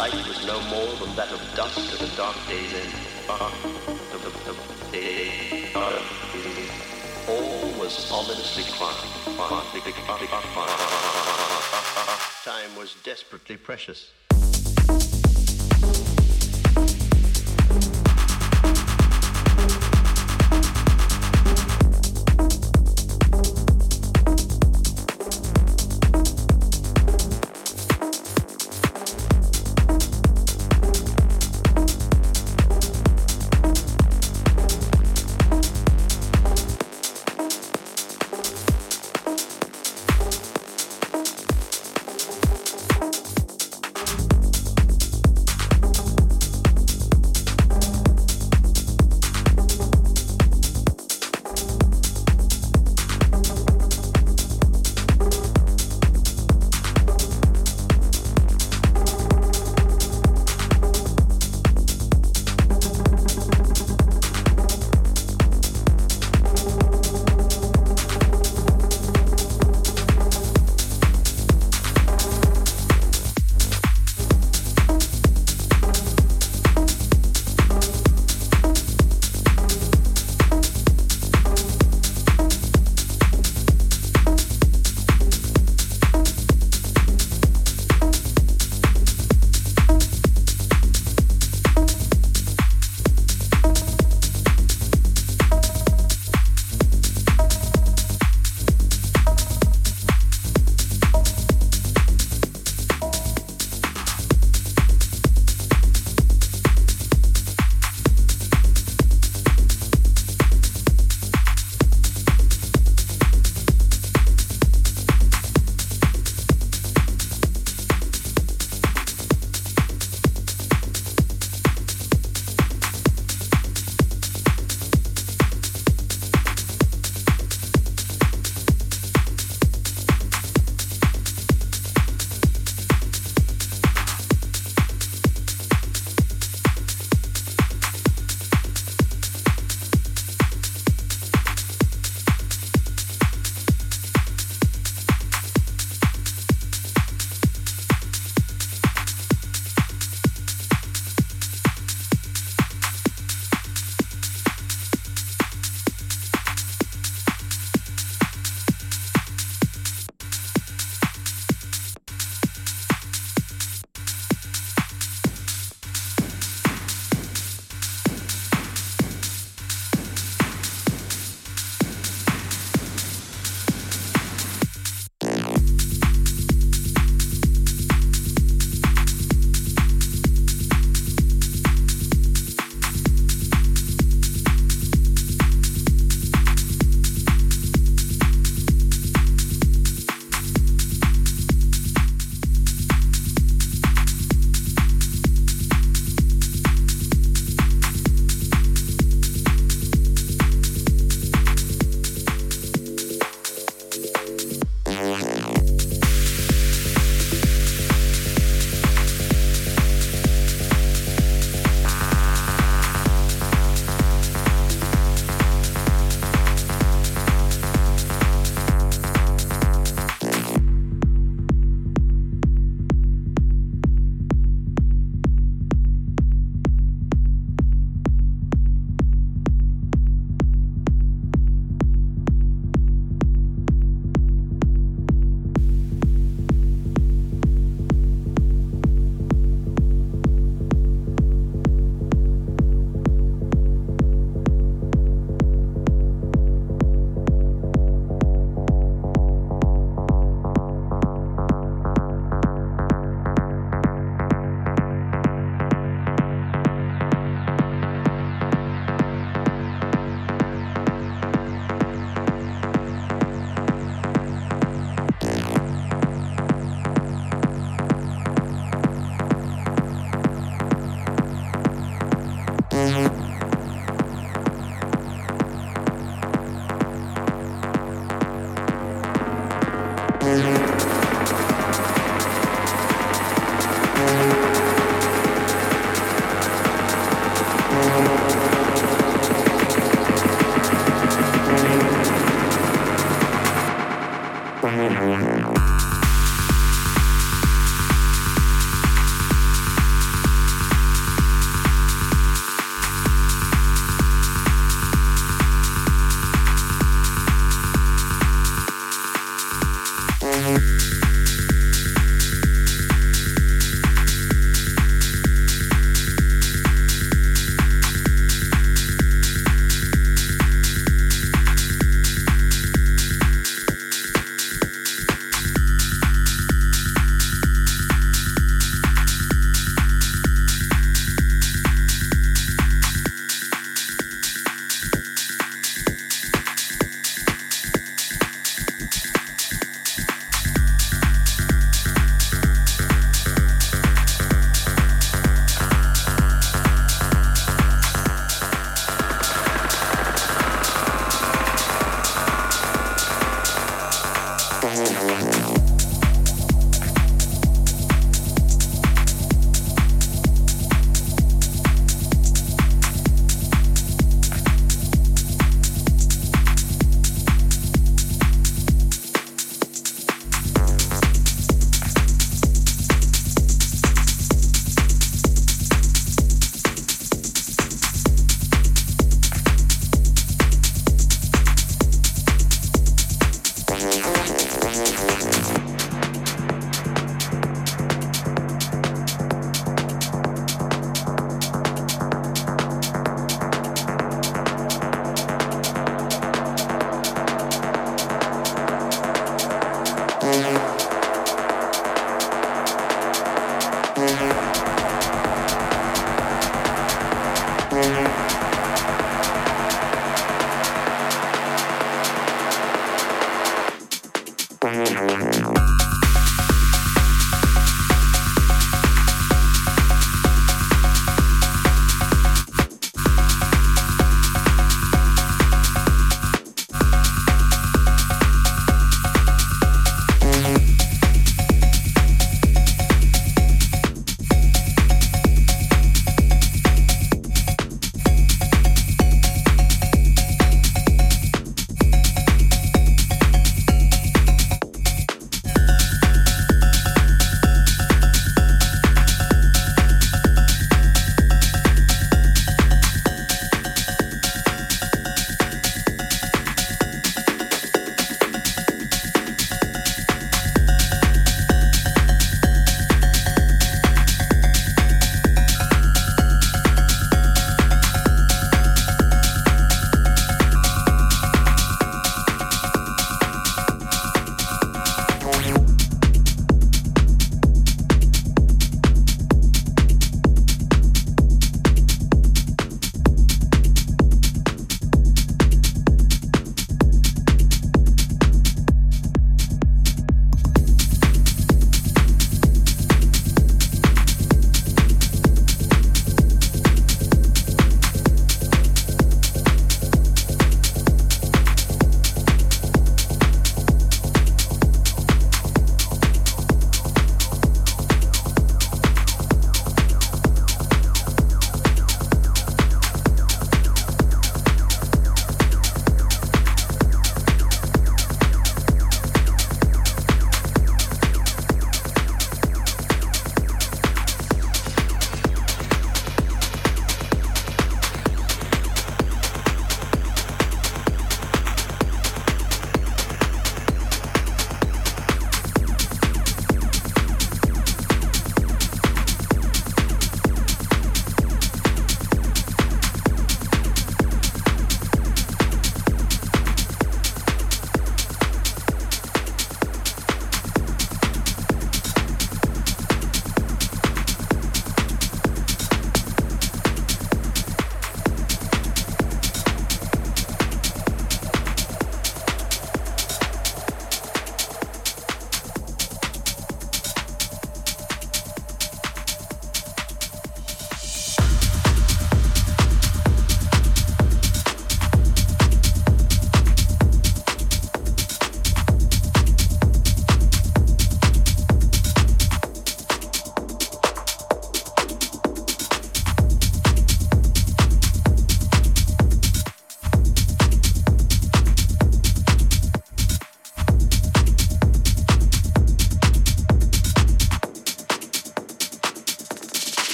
light was no more than that of dust at the dark day's end. All was ominously quiet. Time was desperately precious.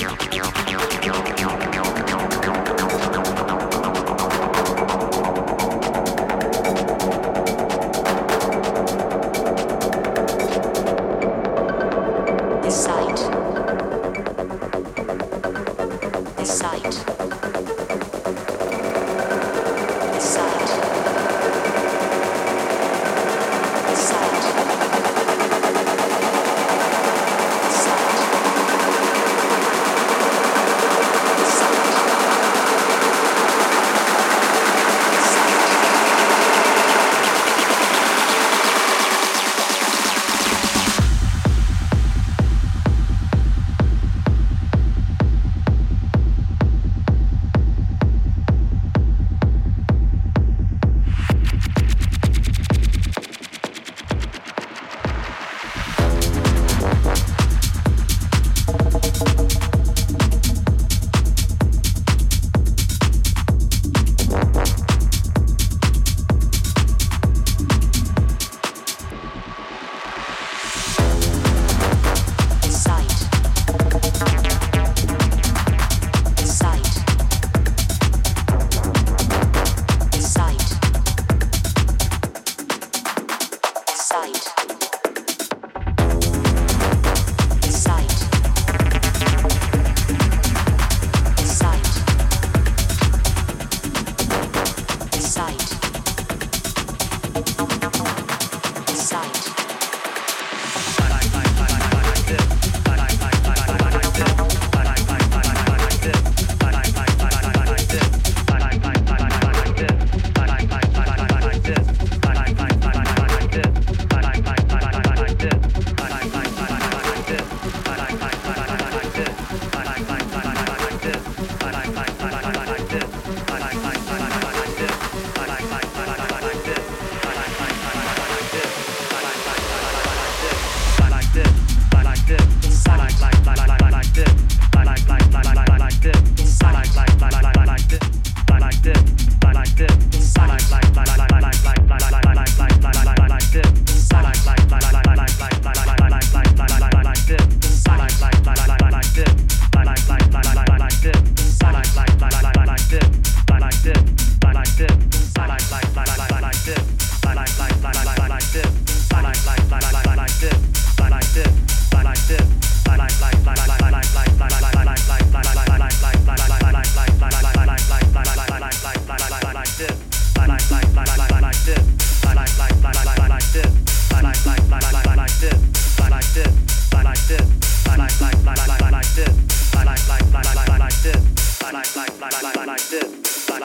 you.